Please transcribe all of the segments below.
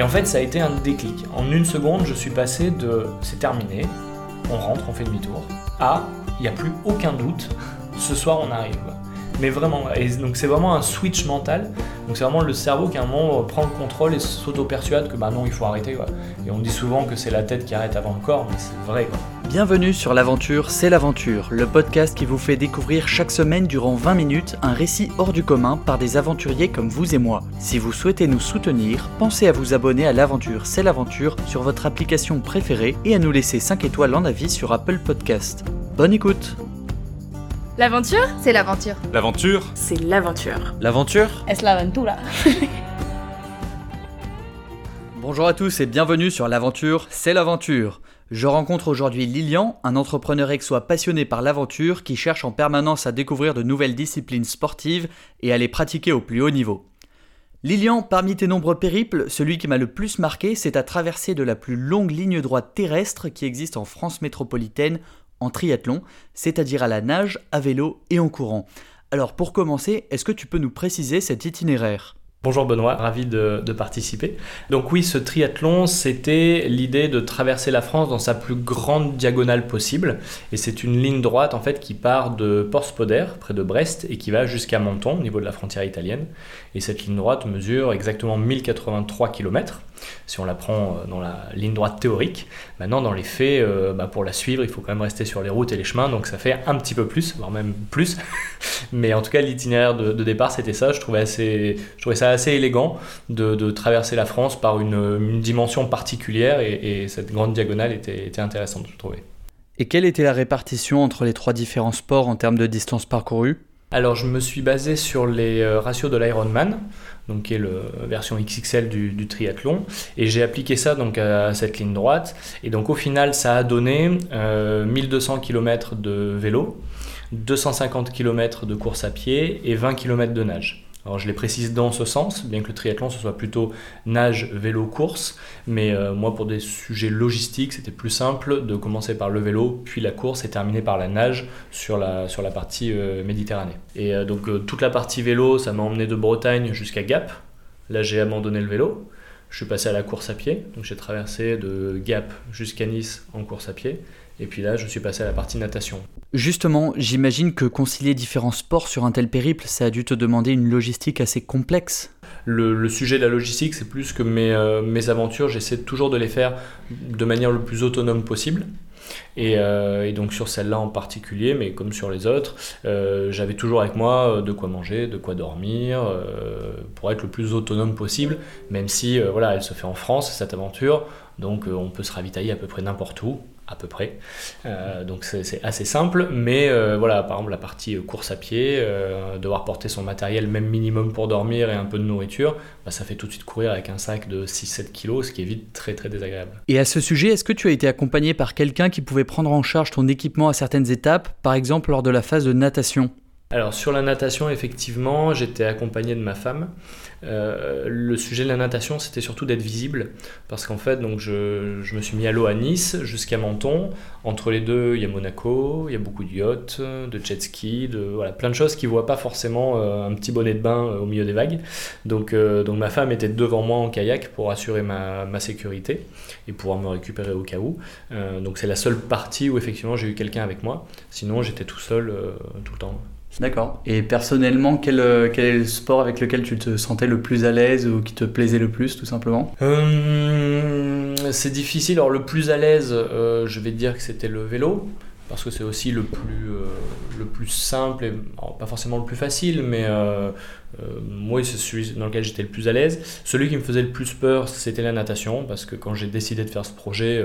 Et en fait, ça a été un déclic. En une seconde, je suis passé de c'est terminé, on rentre, on fait demi-tour, à il n'y a plus aucun doute, ce soir on arrive. Mais vraiment, donc c'est vraiment un switch mental. Donc c'est vraiment le cerveau qui à un moment prend le contrôle et s'auto-persuade que bah non, il faut arrêter. Et on dit souvent que c'est la tête qui arrête avant le corps, mais c'est vrai. Bienvenue sur l'aventure, c'est l'aventure, le podcast qui vous fait découvrir chaque semaine durant 20 minutes un récit hors du commun par des aventuriers comme vous et moi. Si vous souhaitez nous soutenir, pensez à vous abonner à l'aventure, c'est l'aventure sur votre application préférée et à nous laisser 5 étoiles en avis sur Apple Podcast. Bonne écoute L'aventure? C'est l'aventure. L'aventure? C'est l'aventure. L'aventure? Es l'aventura. Bonjour à tous et bienvenue sur l'aventure, c'est l'aventure. Je rencontre aujourd'hui Lilian, un entrepreneur exois passionné par l'aventure qui cherche en permanence à découvrir de nouvelles disciplines sportives et à les pratiquer au plus haut niveau. Lilian, parmi tes nombreux périples, celui qui m'a le plus marqué, c'est ta traversée de la plus longue ligne droite terrestre qui existe en France métropolitaine en triathlon, c'est-à-dire à la nage, à vélo et en courant. Alors pour commencer, est-ce que tu peux nous préciser cet itinéraire? Bonjour Benoît, ravi de, participer. Donc oui, ce triathlon, c'était l'idée de traverser la France dans sa plus grande diagonale possible. Et c'est une ligne droite en fait qui part de Port-Spoder, près de Brest, et qui va jusqu'à Menton, au niveau de la frontière italienne. Et cette ligne droite mesure exactement 1083 km si on la prend euh, dans la ligne droite théorique. Maintenant, dans les faits, euh, bah, pour la suivre, il faut quand même rester sur les routes et les chemins, donc ça fait un petit peu plus, voire même plus. Mais en tout cas, l'itinéraire de, départ, c'était ça. Je trouvais, assez, je trouvais ça assez élégant de, traverser la France par une, dimension particulière, et, cette grande diagonale était, était intéressante, je trouvais. Et quelle était la répartition entre les trois différents sports en termes de distance parcourue? Alors je me suis basé sur les euh, ratios de l'Ironman, donc qui est la version XXL du, triathlon, et j'ai appliqué ça donc à cette ligne droite. Et donc au final, ça a donné 1200 euh, km de vélo, 250 km de course à pied et 20 km de nage. Alors je les précise dans ce sens, bien que le triathlon ce soit plutôt nage, vélo, course, mais euh, moi pour des sujets logistiques c'était plus simple de commencer par le vélo, puis la course et terminer par la nage sur la, partie euh, Méditerranée. Et euh, donc toute la partie vélo ça m'a emmené de Bretagne jusqu'à Gap, là j'ai abandonné le vélo, je suis passé à la course à pied, donc j'ai traversé de Gap jusqu'à Nice en course à pied, et puis là, je suis passé à la partie natation. Justement, j'imagine que concilier différents sports sur un tel périple, ça a dû te demander une logistique assez complexe. Le, sujet de la logistique, c'est plus que mes, euh, mes aventures, j'essaie toujours de les faire de manière le plus autonome possible. Et, euh, donc sur celle-là en particulier, mais comme sur les autres, euh, j'avais toujours avec moi de quoi manger, de quoi dormir, pour être le plus autonome possible, même si voilà, elle se fait en France, cette aventure, donc on peut se ravitailler à peu près n'importe où, à peu près. Euh, donc c'est assez simple, mais euh, voilà, par exemple la partie euh, course à pied, devoir porter son matériel même minimum pour dormir et un peu de nourriture, bah, ça fait tout de suite courir avec un sac de 6-7 kg, ce qui est vite très très désagréable. Et à ce sujet, est-ce que tu as été accompagné par quelqu'un qui pouvait prendre en charge ton équipement à certaines étapes, par exemple lors de la phase de natation? Alors sur la natation, effectivement, j'étais accompagné de ma femme. Euh, le sujet de la natation, c'était surtout d'être visible, parce qu'en fait, donc je, me suis mis à l'eau à Nice jusqu'à Menton. Entre les deux, il y a Monaco, il y a beaucoup de yachts, de jet ski, de voilà, plein de choses qui voient pas forcément euh, un petit bonnet de bain euh, au milieu des vagues. Donc, donc ma femme était devant moi en kayak pour assurer ma, ma sécurité et pouvoir me récupérer au cas où. donc c'est la seule partie où effectivement j'ai eu quelqu'un avec moi. Sinon, j'étais tout seul tout le temps. D'accord. Et personnellement, quel, quel, est le sport avec lequel tu te sentais le plus à l'aise ou qui te plaisait le plus, tout simplement? Euh, C'est difficile. Alors, le plus à l'aise, euh, je vais te dire que c'était le vélo parce que c'est aussi le plus, euh, le plus simple, et, pas forcément le plus facile, mais euh, euh, moi c'est celui dans lequel j'étais le plus à l'aise. Celui qui me faisait le plus peur, c'était la natation, parce que quand j'ai décidé de faire ce projet,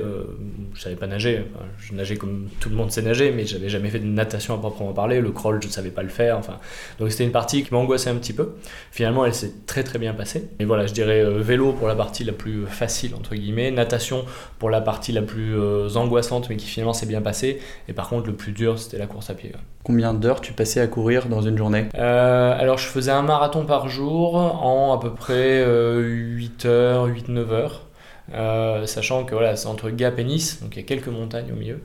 je savais pas nager. je nageais comme tout le monde sait nager, mais j'avais jamais fait de natation à proprement parler. Le crawl, je ne savais pas le faire. Enfin, donc c'était une partie qui m'angoissait un petit peu. Finalement, elle s'est très très bien passée. Et voilà, je dirais vélo pour la partie la plus facile, entre guillemets, natation pour la partie la plus angoissante, mais qui finalement s'est bien passée. Et par contre, le plus dur, c'était la course à pied. Combien d'heures tu passais à courir dans une journée? Euh, Alors, je faisais un marathon par jour en à peu près 8 euh, heures, 8-9 heures. Euh, sachant que voilà, c'est entre Gap et Nice, donc il y a quelques montagnes au milieu.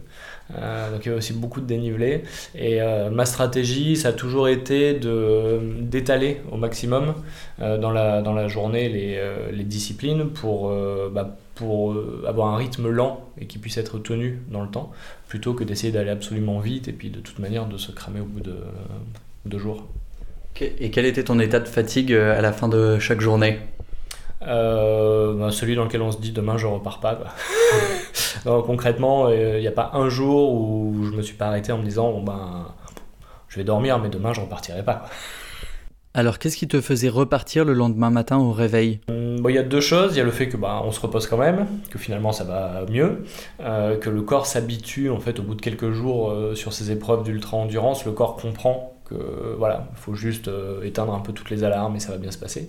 Euh, donc il y avait aussi beaucoup de dénivelé. Et euh, ma stratégie, ça a toujours été d'étaler au maximum dans, la, dans la journée les, les disciplines pour, bah, pour avoir un rythme lent et qui puisse être tenu dans le temps, plutôt que d'essayer d'aller absolument vite et puis de toute manière de se cramer au bout de deux jours. Et quel était ton état de fatigue euh, à la fin de chaque journée Euh, bah, celui dans lequel on se dit demain je repars pas. Quoi. Non, concrètement, euh, il n'y a pas un jour où je me suis pas arrêté en me disant bon ben je vais dormir mais demain je repartirai pas. quoi. Alors qu'est-ce qui te faisait repartir le lendemain matin au réveil? Hum, bon, il y a deux choses. Il y a le fait que bah, on se repose quand même, que finalement ça va mieux, euh, que le corps s'habitue en fait au bout de quelques jours euh, sur ces épreuves d'ultra endurance. Le corps comprend que voilà, il faut juste euh, éteindre un peu toutes les alarmes et ça va bien se passer.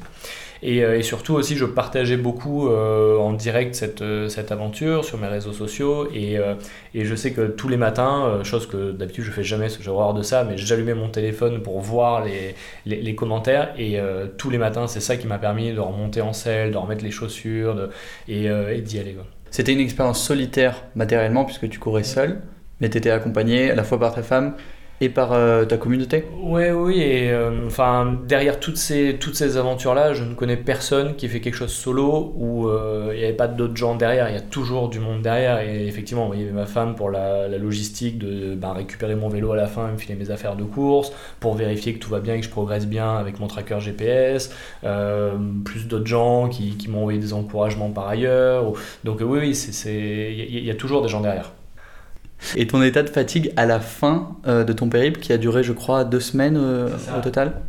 Et, euh, surtout aussi, je partageais beaucoup euh, en direct cette, cette aventure sur mes réseaux sociaux et, et je sais que tous les matins, chose que d'habitude je fais jamais, j'ai horreur de ça, mais j'allumais mon téléphone pour voir les, les, commentaires et tous les matins, c'est ça qui m'a permis de remonter en selle, de remettre les chaussures et, d'y aller. C'était une expérience solitaire matériellement puisque tu courais seul, mais tu étais accompagné à la fois par ta femme et par euh, ta communauté Ouais, oui, et euh, derrière toutes ces, toutes ces aventures-là, je ne connais personne qui fait quelque chose solo où euh, il n'y avait pas d'autres gens derrière, il y a toujours du monde derrière. Et effectivement, il y avait ma femme pour la, la logistique de ben, récupérer mon vélo à la fin et me filer mes affaires de course, pour vérifier que tout va bien et que je progresse bien avec mon tracker GPS, euh, plus d'autres gens qui, qui m'ont envoyé des encouragements par ailleurs. Donc, oui, oui, il y a toujours des gens derrière. Et ton état de fatigue à la fin euh, de ton périple qui a duré je crois deux semaines euh, au total?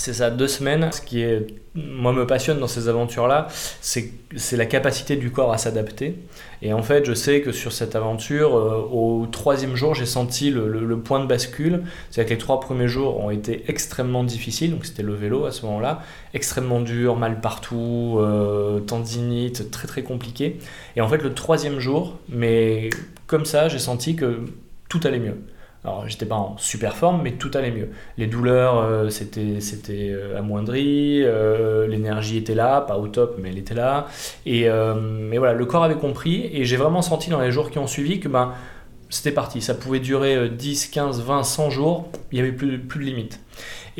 C'est ça, deux semaines. Ce qui est, moi, me passionne dans ces aventures-là, c'est la capacité du corps à s'adapter. Et en fait, je sais que sur cette aventure, euh, au troisième jour, j'ai senti le point de bascule. C'est-à-dire que les trois premiers jours ont été extrêmement difficiles. Donc, c'était le vélo à ce moment-là. Extrêmement dur, mal partout, euh, tendinite, très très compliqué. Et en fait, le troisième jour, mais comme ça, j'ai senti que tout allait mieux. Alors, j'étais pas en super forme, mais tout allait mieux. Les douleurs, euh, c'était c'était euh, amoindri, euh, l'énergie était là, pas au top, mais elle était là. Et, euh, mais voilà, le corps avait compris, et j'ai vraiment senti dans les jours qui ont suivi que ben, c'était parti. Ça pouvait durer euh, 10, 15, 20, 100 jours, il n'y avait plus de limite.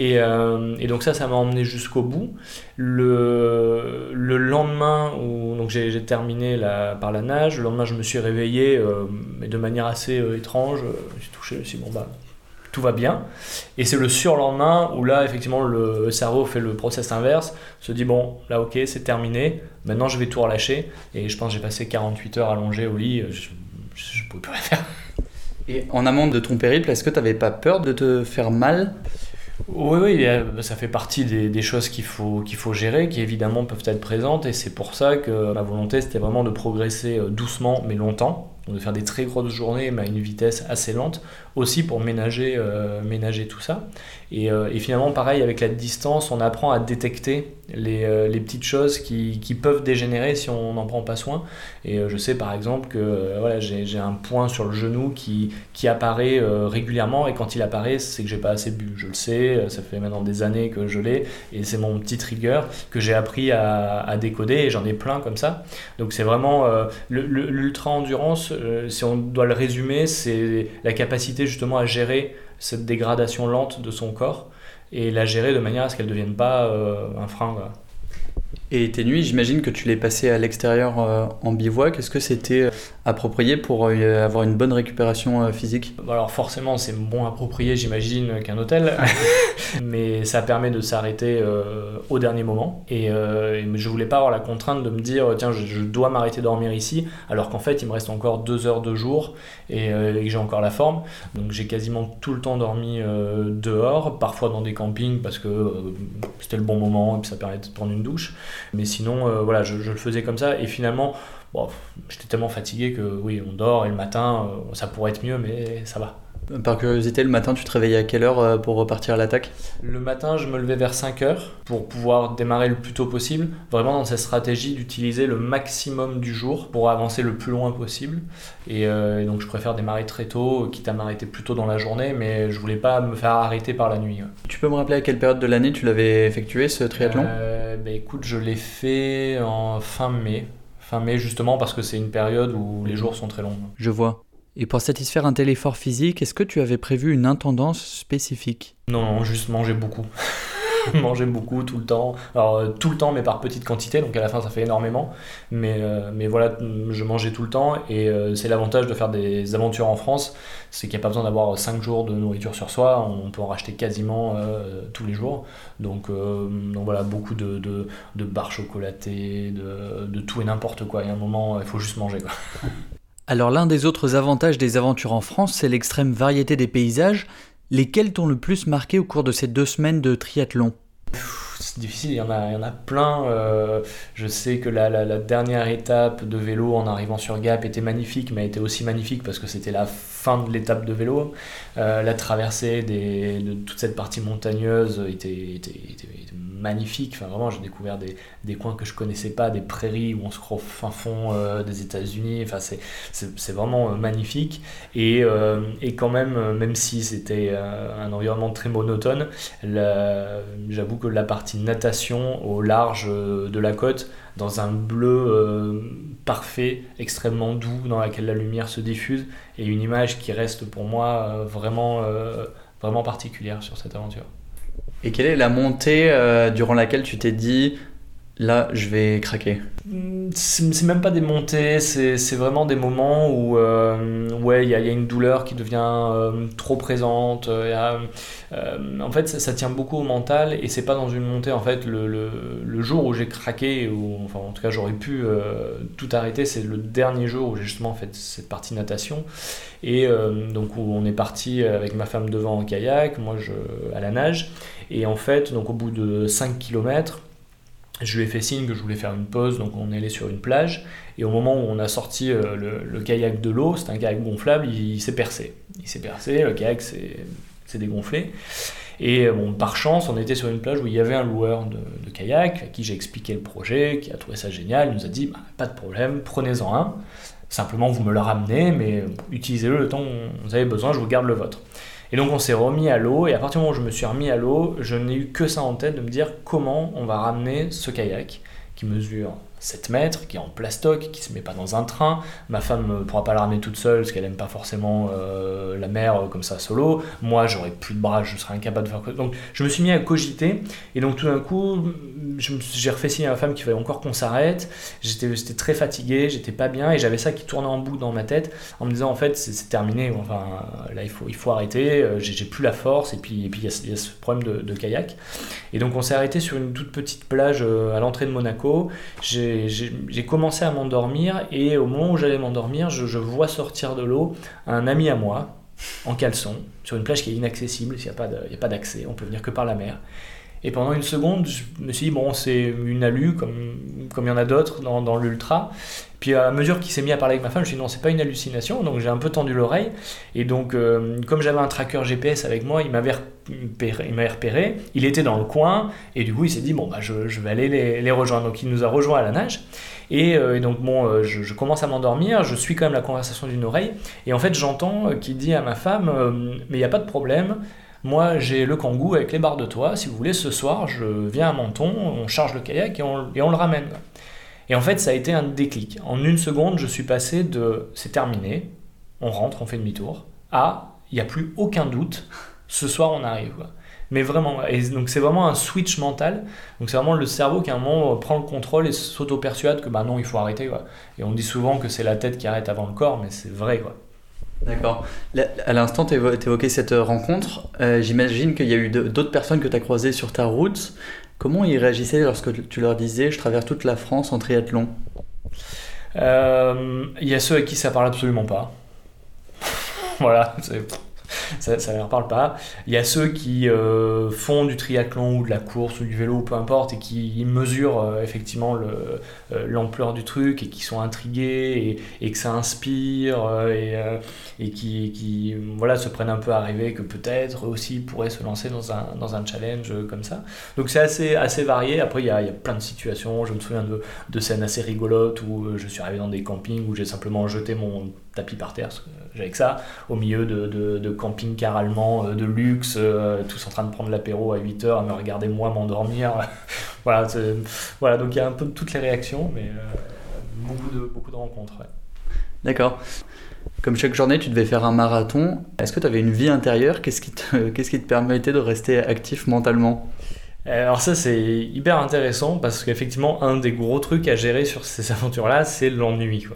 Et, euh, et donc ça, ça m'a emmené jusqu'au bout. Le, le lendemain, où j'ai terminé par la nage, le lendemain je me suis réveillé, euh, mais de manière assez euh, étrange. J'ai touché, je me suis dit, bon bah, tout va bien. Et c'est le surlendemain où là, effectivement, le cerveau fait le process inverse, se dit, bon, là ok, c'est terminé, maintenant je vais tout relâcher. Et je pense que j'ai passé 48 heures allongé au lit, je, je pouvais plus rien faire. Et en amont de ton périple, est-ce que tu n'avais pas peur de te faire mal? Oui, oui, ça fait partie des, des choses qu'il faut, qu'il faut gérer, qui évidemment peuvent être présentes, et c'est pour ça que ma volonté, c'était vraiment de progresser euh, doucement, mais longtemps, de faire des très grosses journées, mais à une vitesse assez lente, aussi pour ménager, euh, ménager tout ça. Et, euh, et finalement, pareil, avec la distance, on apprend à détecter les, euh, les petites choses qui, qui peuvent dégénérer si on n'en prend pas soin. Et je sais par exemple que voilà, j'ai un point sur le genou qui, qui apparaît régulièrement, et quand il apparaît, c'est que j'ai pas assez bu. Je le sais, ça fait maintenant des années que je l'ai, et c'est mon petit trigger que j'ai appris à, à décoder, et j'en ai plein comme ça. Donc c'est vraiment l'ultra-endurance, euh, si on doit le résumer, c'est la capacité justement à gérer cette dégradation lente de son corps et la gérer de manière à ce qu'elle ne devienne pas euh, un frein. Et tes nuits, j'imagine que tu les passais à l'extérieur euh, en bivouac. Est-ce que c'était euh, approprié pour euh, avoir une bonne récupération euh, physique? Alors forcément, c'est moins approprié, j'imagine, qu'un hôtel, mais ça permet de s'arrêter au dernier moment. Et, et je voulais pas avoir la contrainte de me dire, tiens, je, je dois m'arrêter dormir ici, alors qu'en fait, il me reste encore deux heures de jour et, et que j'ai encore la forme. Donc j'ai quasiment tout le temps dormi dehors, parfois dans des campings parce que c'était le bon moment et puis ça permettait de prendre une douche. Mais sinon, euh, voilà, je, le faisais comme ça. Et finalement, j'étais tellement fatigué que oui, on dort et le matin, euh, ça pourrait être mieux, mais ça va. Par curiosité, le matin, tu te réveillais à quelle heure euh, pour repartir à l'attaque? Le matin, je me levais vers 5 heures pour pouvoir démarrer le plus tôt possible. Vraiment dans cette stratégie d'utiliser le maximum du jour pour avancer le plus loin possible. Et, euh, et donc, je préfère démarrer très tôt, quitte à m'arrêter plus tôt dans la journée, mais je voulais pas me faire arrêter par la nuit. ouais. Tu peux me rappeler à quelle période de l'année tu l'avais effectué ce triathlon? Euh, bah, écoute, je l'ai fait en fin mai. Fin mai, justement, parce que c'est une période où les jours sont très longs. Je vois. Et pour satisfaire un tel effort physique, est-ce que tu avais prévu une intendance spécifique? Non, non, juste manger beaucoup. manger beaucoup tout le temps. Alors euh, tout le temps, mais par petite quantité, donc à la fin ça fait énormément. Mais, euh, mais voilà, je mangeais tout le temps et euh, c'est l'avantage de faire des aventures en France, c'est qu'il n'y a pas besoin d'avoir 5 jours de nourriture sur soi, on peut en racheter quasiment tous les jours. Donc, donc voilà, beaucoup de, de, de barres chocolatées, de, de tout et n'importe quoi. Il y a un moment, il faut juste manger. Quoi. Alors l'un des autres avantages des aventures en France, c'est l'extrême variété des paysages. Lesquels t'ont le plus marqué au cours de ces deux semaines de triathlon? C'est difficile, il y en a, il y en a plein. Euh, je sais que la, la, dernière étape de vélo en arrivant sur Gap était magnifique, mais était aussi magnifique parce que c'était la fin de l'étape de vélo. Euh, la traversée de toute cette partie montagneuse était, était, était, magnifique. Enfin, vraiment, j'ai découvert des, des, coins que je connaissais pas, des prairies où on se croit fin fond euh, des États-Unis. Enfin, c'est vraiment magnifique. Et, et, quand même, même si c'était un environnement très monotone, j'avoue que la partie natation au large euh, de la côte dans un bleu euh, parfait, extrêmement doux, dans laquelle la lumière se diffuse, et une image qui reste pour moi euh, vraiment, vraiment particulière sur cette aventure. Et quelle est la montée durant laquelle tu t'es dit là je vais craquer C'est même pas des montées, c'est vraiment des moments où euh, ouais, il y, a une douleur qui devient euh, trop présente. Euh, en fait, ça, tient beaucoup au mental et c'est pas dans une montée. En fait, le, le, jour où j'ai craqué, ou enfin en tout cas j'aurais pu tout arrêter, c'est le dernier jour où j'ai justement fait cette partie natation. Et donc où on est parti avec ma femme devant en kayak, moi je, à la nage. Et en fait, donc au bout de 5 km, je lui ai fait signe que je voulais faire une pause, donc on est allé sur une plage. Et au moment où on a sorti euh, le, kayak de l'eau, c'est un kayak gonflable, il, s'est percé. Il s'est percé, le kayak s'est dégonflé. Et euh, bon, par chance, on était sur une plage où il y avait un loueur de, kayak à qui j'ai expliqué le projet, qui a trouvé ça génial. Il nous a dit bah, pas de problème, prenez-en un. Simplement, vous me le ramenez, mais utilisez-le le temps où vous avez besoin, je vous garde le vôtre. Et donc on s'est remis à l'eau, et à partir du moment où je me suis remis à l'eau, je n'ai eu que ça en tête de me dire comment on va ramener ce kayak qui mesure 7 mètres, qui est en plastoc, qui se met pas dans un train. Ma femme ne pourra pas la ramener toute seule parce qu'elle aime pas forcément euh, la mer euh, comme ça solo. Moi, j'aurais plus de bras, je serais incapable de faire. Donc, je me suis mis à cogiter et donc tout d'un coup, j'ai refait signe à ma femme qu'il fallait encore qu'on s'arrête. J'étais très fatigué, j'étais pas bien et j'avais ça qui tournait en boucle dans ma tête en me disant en fait c'est terminé. Enfin là il faut il faut arrêter. Euh, j'ai plus la force et puis et puis il y, a ce problème de, de, kayak. Et donc on s'est arrêté sur une toute petite plage à l'entrée de Monaco. J'ai j'ai commencé à m'endormir et au moment où j'allais m'endormir, je, vois sortir de l'eau un ami à moi en caleçon sur une plage qui est inaccessible, il n'y a pas d'accès, on peut venir que par la mer. Et pendant une seconde, je me suis dit, bon, c'est une alu, comme, comme il y en a d'autres dans, l'ultra. Puis à mesure qu'il s'est mis à parler avec ma femme, je me suis dit, non, c'est pas une hallucination. Donc j'ai un peu tendu l'oreille. Et donc, euh, comme j'avais un tracker GPS avec moi, il m'avait repéré, il repéré. Il était dans le coin. Et du coup, il s'est dit, bon, bah, je, vais aller les, les, rejoindre. Donc il nous a rejoints à la nage. Et, euh, donc, bon, euh, je, je, commence à m'endormir. Je suis quand même la conversation d'une oreille. Et en fait, j'entends qu'il dit à ma femme, mais il n'y a pas de problème. Moi, j'ai le kangou avec les barres de toit. Si vous voulez, ce soir, je viens à Menton, on charge le kayak et on, le ramène. Et en fait, ça a été un déclic. En une seconde, je suis passé de c'est terminé, on rentre, on fait demi-tour, à il n'y a plus aucun doute, ce soir on arrive. Mais vraiment, donc c'est vraiment un switch mental. Donc c'est vraiment le cerveau qui à un moment prend le contrôle et s'auto-persuade que bah non, il faut arrêter. Et on dit souvent que c'est la tête qui arrête avant le corps, mais c'est vrai. D'accord. À l'instant, tu évoquais cette euh, rencontre. Euh, j'imagine qu'il y a eu d'autres personnes que tu as croisées sur ta route. Comment ils réagissaient lorsque tu leur disais Je traverse toute la France en triathlon? Euh, Il y a ceux à qui ça parle absolument pas. voilà, ça, ça leur parle pas. Il y a ceux qui euh, font du triathlon ou de la course ou du vélo, peu importe, et qui mesurent euh, effectivement euh, l'ampleur du truc et qui sont intrigués et, que ça inspire et, qui, voilà, se prennent un peu à rêver que peut-être aussi pourraient se lancer dans un, dans un challenge comme ça. Donc c'est assez, assez varié. Après, il y, a, il y a plein de situations. Je me souviens de, de scènes assez rigolotes où je suis arrivé dans des campings où j'ai simplement jeté mon tapis par terre, j'avais que ça, au milieu de, de, de camping-car allemand euh, de luxe, euh, tous en train de prendre l'apéro à 8h, à me regarder moi m'endormir. voilà, voilà, donc il y a un peu toutes les réactions, mais euh, beaucoup, de, beaucoup de rencontres. D'accord. Comme chaque journée, tu devais faire un marathon. Est-ce que tu avais une vie intérieure? Qu'est-ce qui, te, qu'est-ce qui te permettait de rester actif mentalement? Alors ça c'est hyper intéressant parce qu'effectivement un des gros trucs à gérer sur ces aventures-là c'est l'ennui.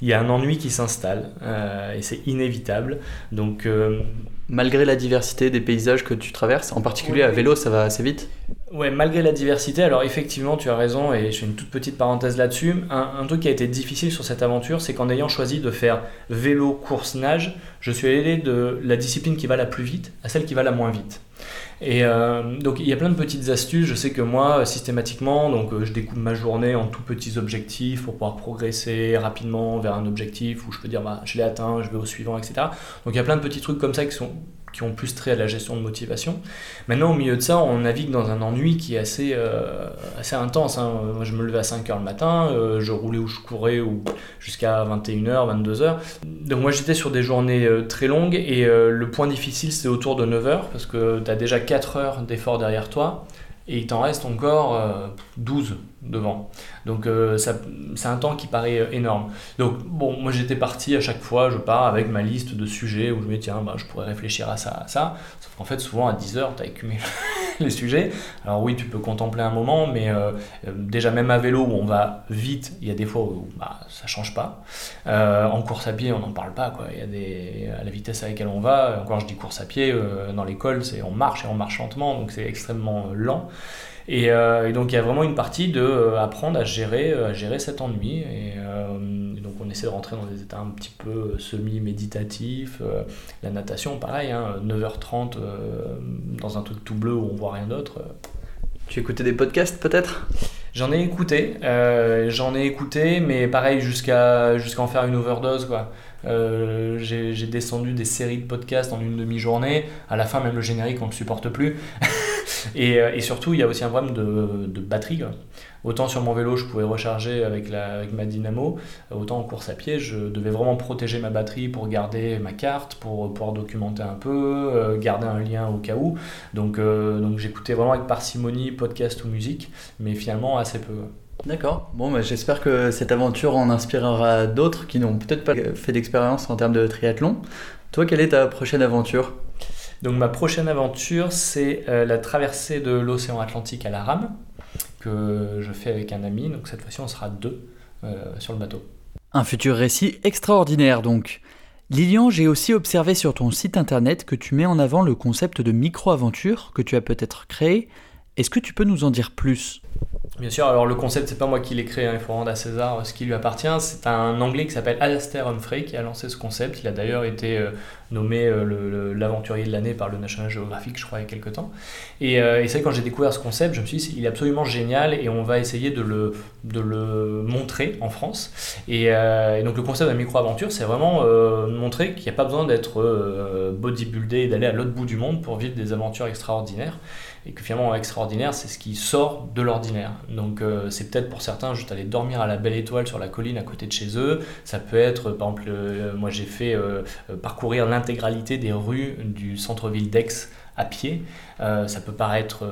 Il y a un ennui qui s'installe euh, et c'est inévitable. Donc euh, malgré la diversité des paysages que tu traverses, en particulier à vélo ça va assez vite? Ouais, malgré la diversité, alors effectivement, tu as raison, et je fais une toute petite parenthèse là-dessus. Un, truc qui a été difficile sur cette aventure, c'est qu'en ayant choisi de faire vélo, course, nage, je suis allé de la discipline qui va la plus vite à celle qui va la moins vite. Et euh, donc il y a plein de petites astuces. Je sais que moi, systématiquement, donc euh, je découpe ma journée en tout petits objectifs pour pouvoir progresser rapidement vers un objectif où je peux dire bah, je l'ai atteint, je vais au suivant, etc. Donc il y a plein de petits trucs comme ça qui sont qui ont plus trait à la gestion de motivation. Maintenant, au milieu de ça, on navigue dans un ennui qui est assez, euh, assez intense. Hein. Moi, je me levais à 5h le matin, euh, je roulais ou je courais ou jusqu'à 21h, 22h. Donc moi, j'étais sur des journées euh, très longues et le point difficile, c'est autour de 9h parce que tu as déjà 4 heures d'effort derrière toi et il t'en reste encore 12 devant. Donc euh, c'est un temps qui paraît euh, énorme. Donc bon, moi j'étais parti à chaque fois, je pars avec ma liste de sujets où je me dis tiens, bah, je pourrais réfléchir à ça, à ça. Sauf qu'en fait souvent à 10h, tu as écumé les sujets. Alors oui, tu peux contempler un moment, mais euh, déjà même à vélo où on va vite, il y a des fois où bah, ça change pas. en course à pied, on n'en parle pas. Quoi. Il y a des, à la vitesse à laquelle on va, encore je dis course à pied, dans l'école, c'est on marche et on marche lentement, donc c'est extrêmement lent. Euh, et, donc il y a vraiment une partie de euh, apprendre à gérer, euh, à gérer cet ennui. Et, donc on essaie de rentrer dans des états un petit peu semi-méditatifs. la natation, pareil, 9h30 hein, dans un truc tout bleu où on voit rien d'autre. Tu écoutais des podcasts peut-être? J'en ai écouté, j'en ai écouté, mais pareil jusqu'à jusqu'à en faire une overdose quoi. j'ai descendu des séries de podcasts en une demi-journée. À la fin, même le générique, on ne le supporte plus. Euh, et, surtout, il y a aussi un problème de, batterie. Autant sur mon vélo, je pouvais recharger avec, ma dynamo, autant en course à pied, je devais vraiment protéger ma batterie pour garder ma carte, pour pouvoir documenter un peu, euh, garder un lien au cas où. Donc, euh, donc j'écoutais vraiment avec parcimonie, podcast ou musique, mais finalement assez peu. D'accord. Bon, bah, j'espère que cette aventure en inspirera d'autres qui n'ont peut-être pas fait d'expérience en termes de triathlon. Toi, quelle est ta prochaine aventure? Donc ma prochaine aventure, c'est euh, la traversée de l'océan Atlantique à la rame, que je fais avec un ami. Donc cette fois-ci, on sera deux euh, sur le bateau. Un futur récit extraordinaire donc. Lilian, j'ai aussi observé sur ton site internet que tu mets en avant le concept de micro-aventure que tu as peut-être créé. Est-ce que tu peux nous en dire plus? Bien sûr, alors le concept, c'est pas moi qui l'ai créé, hein, il faut rendre à César ce qui lui appartient. C'est un Anglais qui s'appelle Alastair Humphrey qui a lancé ce concept. Il a d'ailleurs été euh, nommé euh, l'aventurier de l'année par le National Geographic, je crois, il y a quelques temps. Et, euh, et c'est quand j'ai découvert ce concept, je me suis dit, il est absolument génial et on va essayer de le, montrer en France. Et, donc le concept de la micro-aventure, c'est vraiment montrer qu'il n'y a pas besoin d'être bodybuildé et d'aller à l'autre bout du monde pour vivre des aventures extraordinaires et que finalement extraordinaire c'est ce qui sort de l'ordinaire donc euh, c'est peut-être pour certains juste aller dormir à la belle étoile sur la colline à côté de chez eux. Ça peut être par exemple euh, moi j'ai fait euh, parcourir l'intégralité des rues du centre-ville d'Aix à pied. Ça peut paraître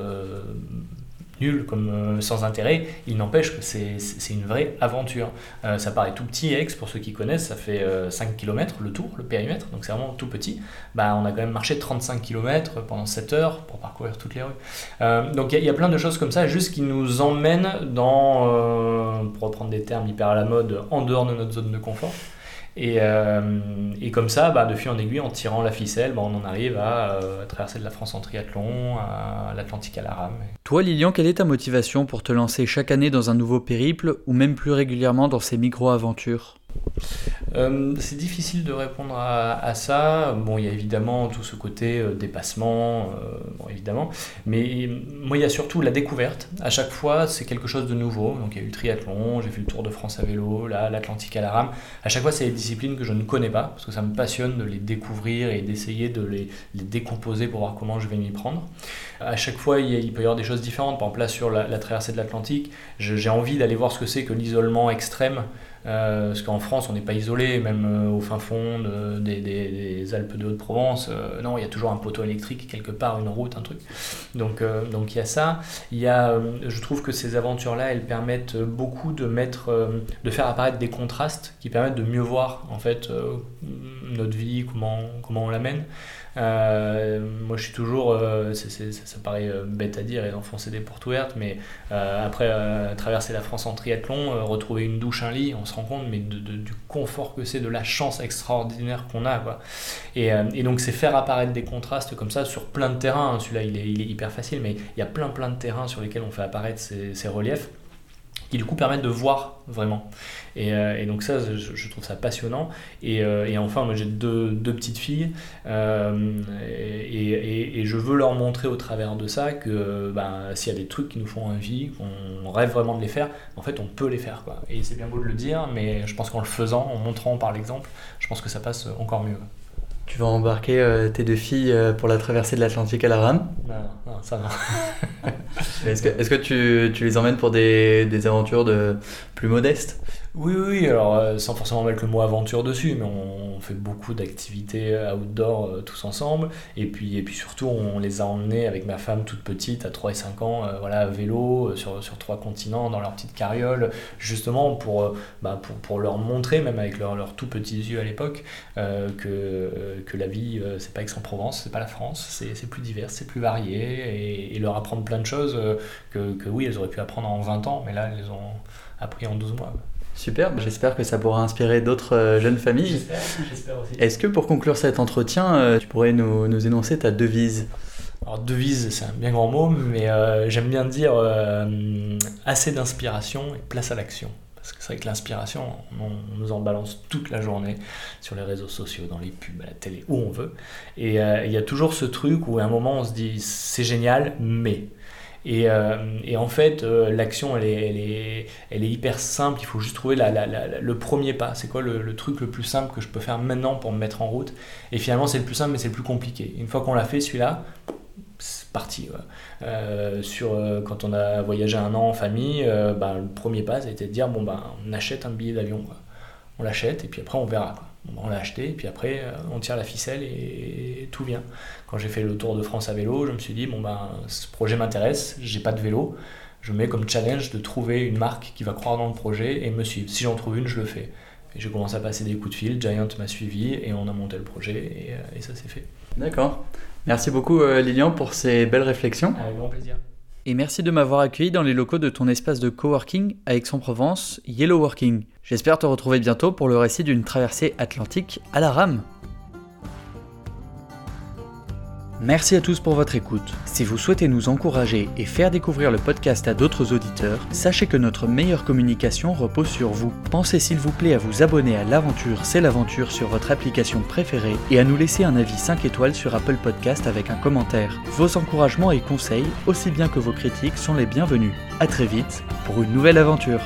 nul, comme euh, sans intérêt, il n'empêche que c'est une vraie aventure. Euh, ça paraît tout petit, Aix, pour ceux qui connaissent, ça fait 5 euh, km le tour, le périmètre, donc c'est vraiment tout petit. Bah, on a quand même marché 35 km pendant 7 heures pour parcourir toutes les rues. donc il y, a plein de choses comme ça, juste qui nous emmènent dans, pour reprendre des termes hyper à la mode, en dehors de notre zone de confort. Et, euh, et, comme ça, bah, de fil en aiguille, en tirant la ficelle, bah, on en arrive à, euh, traverser de la France en triathlon, à l'Atlantique à la rame. Toi, Lilian, quelle est ta motivation pour te lancer chaque année dans un nouveau périple ou même plus régulièrement dans ces micro-aventures? Euh, c'est difficile de répondre à, ça. Bon, il y a évidemment tout ce côté euh, dépassement, euh, bon, évidemment. Mais moi, il y a surtout la découverte. À chaque fois, c'est quelque chose de nouveau. Donc, il y a eu le triathlon, j'ai fait le Tour de France à vélo, là, l'Atlantique à la rame. À chaque fois, c'est des disciplines que je ne connais pas, parce que ça me passionne de les découvrir et d'essayer de les, décomposer pour voir comment je vais m'y prendre. À chaque fois, il, peut y avoir des choses différentes. Par exemple, là, sur la, la traversée de l'Atlantique, j'ai envie d'aller voir ce que c'est que l'isolement extrême Euh, parce qu'en France, on n'est pas isolé, même euh, au fin fond des, Alpes de Haute-Provence. Euh, non, il y a toujours un poteau électrique quelque part, une route, un truc. Donc, donc il y a ça. Il y a, je trouve que ces aventures-là, elles permettent beaucoup de mettre, de faire apparaître des contrastes qui permettent de mieux voir en fait notre vie, comment, comment on l'amène. Euh, moi, je suis toujours, euh, ça, paraît euh, bête à dire et d'enfoncer des portes ouvertes, mais après traverser la France en triathlon, retrouver une douche, un lit, on se rend compte mais du confort que c'est, de la chance extraordinaire qu'on a. Quoi. Et, donc, c'est faire apparaître des contrastes comme ça sur plein de terrains. Celui-là, il est, hyper facile, mais il y a plein plein de terrains sur lesquels on fait apparaître ces reliefs qui du coup permettent de voir vraiment. Et, euh, donc ça, je, trouve ça passionnant. Et, euh, enfin, moi j'ai deux, petites filles, euh, et, je veux leur montrer au travers de ça que ben, s'il y a des trucs qui nous font envie, qu'on rêve vraiment de les faire, en fait on peut les faire. Et c'est bien beau de le dire, mais je pense qu'en le faisant, en montrant par l'exemple, je pense que ça passe encore mieux. Tu vas embarquer euh, tes deux filles euh, pour la traversée de l'Atlantique à la rame Non, non, ça non. est-ce que, est que tu, tu, les emmènes pour des, des aventures de, plus modestes? Oui, oui, alors euh, sans forcément mettre le mot aventure dessus, mais on, fait beaucoup d'activités euh, outdoor euh, tous ensemble. Et puis, et puis surtout, on les a emmenés avec ma femme toute petite, à 3 et 5 ans, voilà, à vélo, sur, sur trois continents, dans leur petite carriole, justement pour, bah, pour, leur montrer, même avec leurs leur tout petits yeux à l'époque, que, que la vie, c'est pas Aix-en-Provence, c'est pas la France, c'est plus divers, c'est plus varié, et, et, leur apprendre plein de choses que, que oui, elles auraient pu apprendre en 20 ans, mais là, elles les ont appris en 12 mois. Super, j'espère que ça pourra inspirer d'autres euh, jeunes familles. J'espère aussi. Est-ce que pour conclure cet entretien, euh, tu pourrais nous, nous énoncer ta devise? Alors devise, c'est un bien grand mot, mais euh, j'aime bien dire assez d'inspiration et place à l'action. Parce que c'est vrai que l'inspiration, on, nous en balance toute la journée sur les réseaux sociaux, dans les pubs, à la télé, où on veut. Et il y a toujours ce truc où à un moment on se dit c'est génial, mais. Et, euh, et, en fait, euh, l'action, elle est, elle, est, elle est, hyper simple. Il faut juste trouver le premier pas. C'est quoi le, truc le plus simple que je peux faire maintenant pour me mettre en route? Et finalement, c'est le plus simple, mais c'est le plus compliqué. Une fois qu'on l'a fait, celui-là, c'est parti. Euh, sur, quand on a voyagé un an en famille, ben, le premier pas, c'était de dire bon, ben, on achète un billet d'avion. On l'achète et puis après, on verra. On l'a acheté, et puis après, euh, on tire la ficelle et, tout vient. Quand j'ai fait le Tour de France à vélo, je me suis dit, bon ben, ce projet m'intéresse, j'ai pas de vélo, je mets comme challenge de trouver une marque qui va croire dans le projet et me suivre. Si j'en trouve une, je le fais. Et j'ai commencé à passer des coups de fil, Giant m'a suivi et on a monté le projet et, euh, ça s'est fait. D'accord. Merci beaucoup euh, Lilian pour ces belles réflexions. Avec grand plaisir. Et merci de m'avoir accueilli dans les locaux de ton espace de coworking à Aix-en-Provence, Yellow Working. J'espère te retrouver bientôt pour le récit d'une traversée atlantique à la rame. Merci à tous pour votre écoute. Si vous souhaitez nous encourager et faire découvrir le podcast à d'autres auditeurs, sachez que notre meilleure communication repose sur vous. Pensez s'il vous plaît à vous abonner à l'aventure C'est l'aventure sur votre application préférée et à nous laisser un avis 5 étoiles sur Apple Podcast avec un commentaire. Vos encouragements et conseils, aussi bien que vos critiques, sont les bienvenus. A très vite pour une nouvelle aventure.